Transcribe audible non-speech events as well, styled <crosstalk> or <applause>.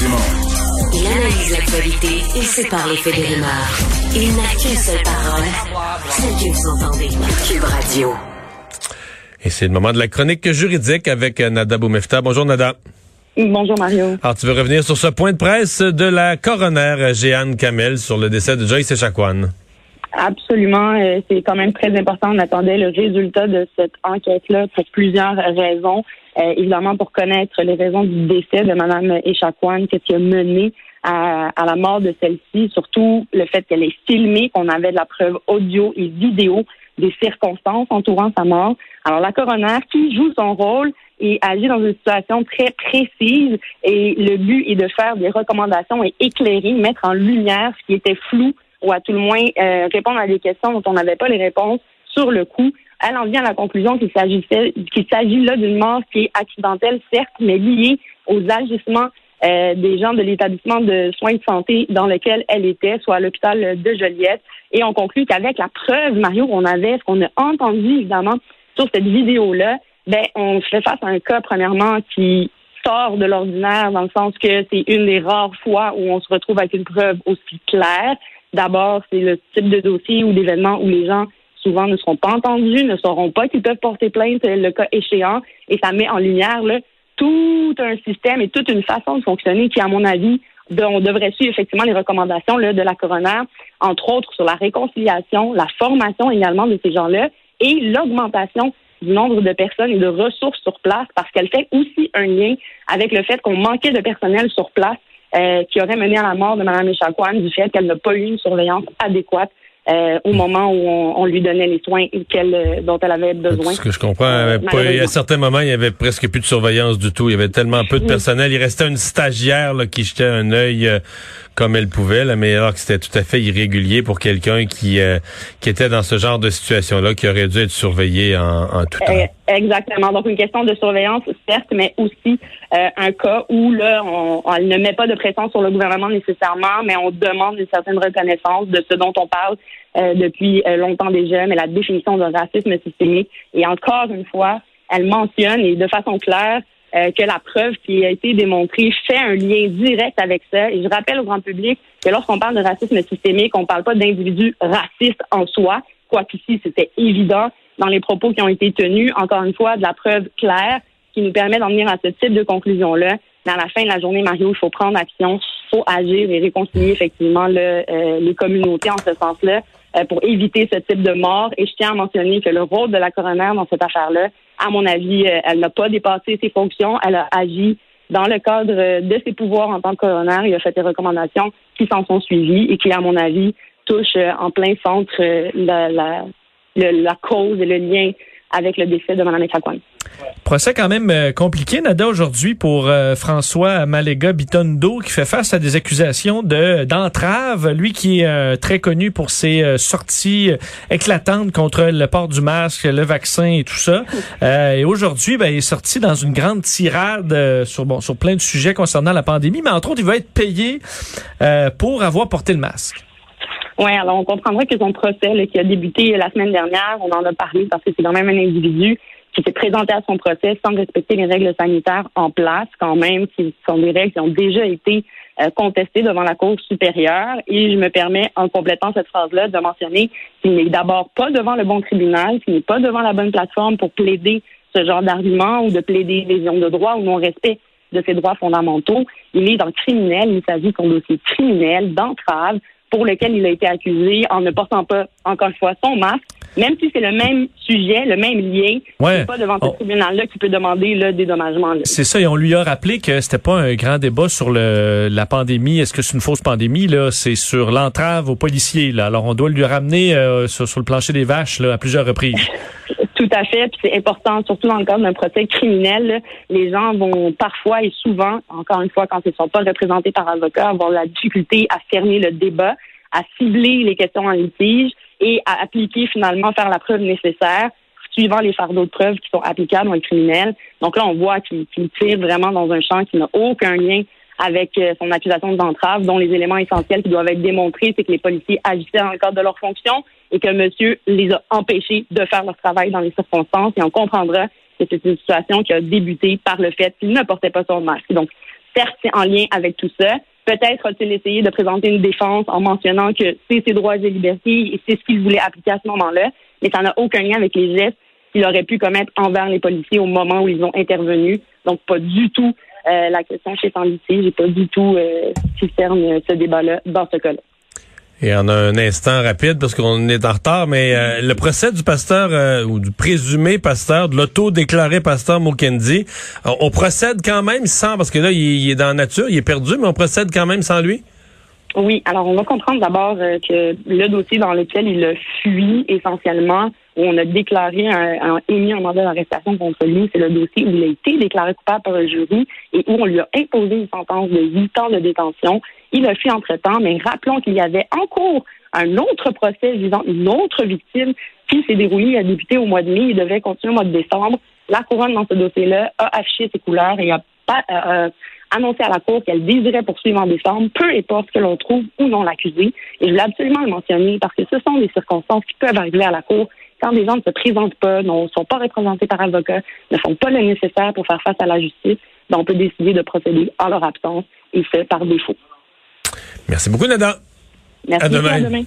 Dumont. Il analyse l'actualité et sépare les faits des rumeurs. Il n'a qu'une seule parole, celle que vous entendez. Cube Radio. Et c'est le moment de la chronique juridique avec Nada Boumefta. Bonjour Nada. Bonjour Mario. Alors tu veux revenir sur ce point de presse de la coroner Jeanne Kamel sur le décès de Joyce Echaquan. Absolument. Euh, c'est quand même très important. On attendait le résultat de cette enquête-là pour plusieurs raisons. Euh, évidemment, pour connaître les raisons du décès de Mme Echaquan, qu'est-ce qui a mené à, la mort de celle-ci, surtout le fait qu'elle est filmée, qu'on avait de la preuve audio et vidéo des circonstances entourant sa mort. Alors, la coroner qui joue son rôle et agit dans une situation très précise et le but est de faire des recommandations et éclairer, mettre en lumière ce qui était flou ou à tout le moins euh, répondre à des questions dont on n'avait pas les réponses sur le coup. Elle en vient à la conclusion qu'il s'agissait, qu'il s'agit là d'une mort qui est accidentelle, certes, mais liée aux agissements euh, des gens de l'établissement de soins de santé dans lequel elle était, soit à l'hôpital de Joliette. Et on conclut qu'avec la preuve, Mario, qu'on avait, ce qu'on a entendu évidemment sur cette vidéo-là, ben on fait face à un cas premièrement qui sort de l'ordinaire dans le sens que c'est une des rares fois où on se retrouve avec une preuve aussi claire. D'abord, c'est le type de dossier ou d'événement où les gens souvent ne seront pas entendus, ne sauront pas qu'ils peuvent porter plainte le cas échéant, et ça met en lumière là, tout un système et toute une façon de fonctionner qui, à mon avis, on devrait suivre effectivement les recommandations là, de la coroner, entre autres sur la réconciliation, la formation également de ces gens-là et l'augmentation du nombre de personnes et de ressources sur place parce qu'elle fait aussi un lien avec le fait qu'on manquait de personnel sur place euh, qui aurait mené à la mort de Mme Echaquan du fait qu'elle n'a pas eu une surveillance adéquate euh, au moment où on, lui donnait les soins qu'elle, euh, dont elle avait besoin. Ce que je comprends, euh, à certains moments, il y avait presque plus de surveillance du tout. Il y avait tellement peu de personnel. Il restait une stagiaire qui jetait un œil comme elle pouvait, là, mais alors que c'était tout à fait irrégulier pour quelqu'un qui qui était dans ce genre de situation-là, qui aurait dû être surveillé en, tout temps. Exactement. Donc une question de surveillance, certes, mais aussi un cas où là, on, ne met pas de pression sur le gouvernement nécessairement, mais on demande une certaine reconnaissance de ce dont on parle euh, depuis euh, longtemps déjà, mais la définition de racisme systémique. Et encore une fois, elle mentionne et de façon claire euh, que la preuve qui a été démontrée fait un lien direct avec ça. Et je rappelle au grand public que lorsqu'on parle de racisme systémique, on ne parle pas d'individus racistes en soi, quoiqu'ici c'était évident dans les propos qui ont été tenus. Encore une fois, de la preuve claire qui nous permet d'en venir à ce type de conclusion-là. Mais à la fin de la journée, Mario, il faut prendre action, il faut agir et réconcilier effectivement les communautés en ce sens-là. Euh, pour éviter ce type de mort. Et je tiens à mentionner que le rôle de la coroner dans cette affaire-là, à mon avis, euh, elle n'a pas dépassé ses fonctions. Elle a agi dans le cadre de ses pouvoirs en tant que coroner. Il a fait des recommandations qui s'en sont suivies et qui, à mon avis, touchent euh, en plein centre la, la, la cause et le lien avec le décès de Mme Echaquan. Procès quand même euh, compliqué, Nada, aujourd'hui pour euh, François Maléga Bitondo, qui fait face à des accusations de d'entrave. Lui qui est euh, très connu pour ses sorties éclatantes contre le port du masque, le vaccin et tout ça. <laughs> et aujourd'hui, ben, il est sorti dans une grande tirade sur bon sur plein de sujets concernant la pandémie, mais entre autres, il va être payé pour avoir porté le masque. Oui, alors on comprendra que son procès qui a débuté la semaine dernière, on en a parlé parce que c'est quand même un individu qui s'est présenté à son procès sans respecter les règles sanitaires en place, quand même, qui sont des règles qui ont déjà été euh, contestées devant la Cour supérieure. Et je me permets, en complétant cette phrase-là, de mentionner qu'il n'est d'abord pas devant le bon tribunal, qu'il n'est pas devant la bonne plateforme pour plaider ce genre d'argument ou de plaider lésion de droit ou non-respect de ses droits fondamentaux. Il est dans criminel, il s'agit d'un dossier criminel d'entrave pour lequel il a été accusé en ne portant pas, encore une fois, son masque, même si c'est le même sujet, le même lien, c'est pas devant ce oh. tribunal-là qui peut demander le dédommagement. C'est ça, et on lui a rappelé que c'était pas un grand débat sur le, la pandémie. Est-ce que c'est une fausse pandémie là? C'est sur l'entrave aux policiers. Là. Alors on doit lui ramener euh, sur, le plancher des vaches là, à plusieurs reprises. <laughs> Tout à fait, puis c'est important, surtout dans le cadre d'un procès criminel. les gens vont parfois et souvent, encore une fois, quand ils ne sont pas représentés par avocat, avoir la difficulté à fermer le débat, à cibler les questions en litige et à appliquer finalement, faire la preuve nécessaire suivant les fardeaux de preuves qui sont applicables dans le criminel. Donc là, on voit qu'il tire vraiment dans un champ qui n'a aucun lien avec euh, son accusation d'entrave, dont les éléments essentiels qui doivent être démontrés, c'est que les policiers agissaient dans le cadre de leur fonction et que monsieur les a empêchés de faire leur travail dans les circonstances. Et on comprendra que c'est une situation qui a débuté par le fait qu'il ne portait pas son masque. Donc, certes, c'est en lien avec tout ça. Peut-être a-t-il essayé de présenter une défense en mentionnant que c'est ses droits et libertés et c'est ce qu'il voulait appliquer à ce moment-là, mais ça n'a aucun lien avec les gestes qu'il aurait pu commettre envers les policiers au moment où ils ont intervenu. Donc, pas du tout euh, la question chez Sandy J'ai pas du tout euh, ce qui concerne ce débat-là dans ce cas-là. Et en un instant rapide, parce qu'on est en retard, mais euh, le procès du pasteur euh, ou du présumé pasteur, de l'auto-déclaré pasteur Mokendi, on procède quand même sans, parce que là, il, est dans la nature, il est perdu, mais on procède quand même sans lui? Oui, alors on va comprendre d'abord euh, que le dossier dans lequel il a fui essentiellement, où on a déclaré, un, émis un mandat d'arrestation contre lui, c'est le dossier où il a été déclaré coupable par le jury et où on lui a imposé une sentence de huit ans de détention il a fui entre-temps, mais rappelons qu'il y avait en cours un autre procès visant une autre victime qui s'est déroulé, a débuté au mois de mai, il devait continuer au mois de décembre. La couronne, dans ce dossier-là, a affiché ses couleurs et a pas, euh, annoncé à la Cour qu'elle désirait poursuivre en décembre, peu importe que l'on trouve ou non l'accusé. Et je voulais absolument le mentionner parce que ce sont des circonstances qui peuvent arriver à la Cour quand des gens ne se présentent pas, ne sont pas représentés par avocat, ne font pas le nécessaire pour faire face à la justice, ben, on peut décider de procéder en leur absence et fait par défaut. Merci beaucoup, Nada. Merci. À demain. À demain.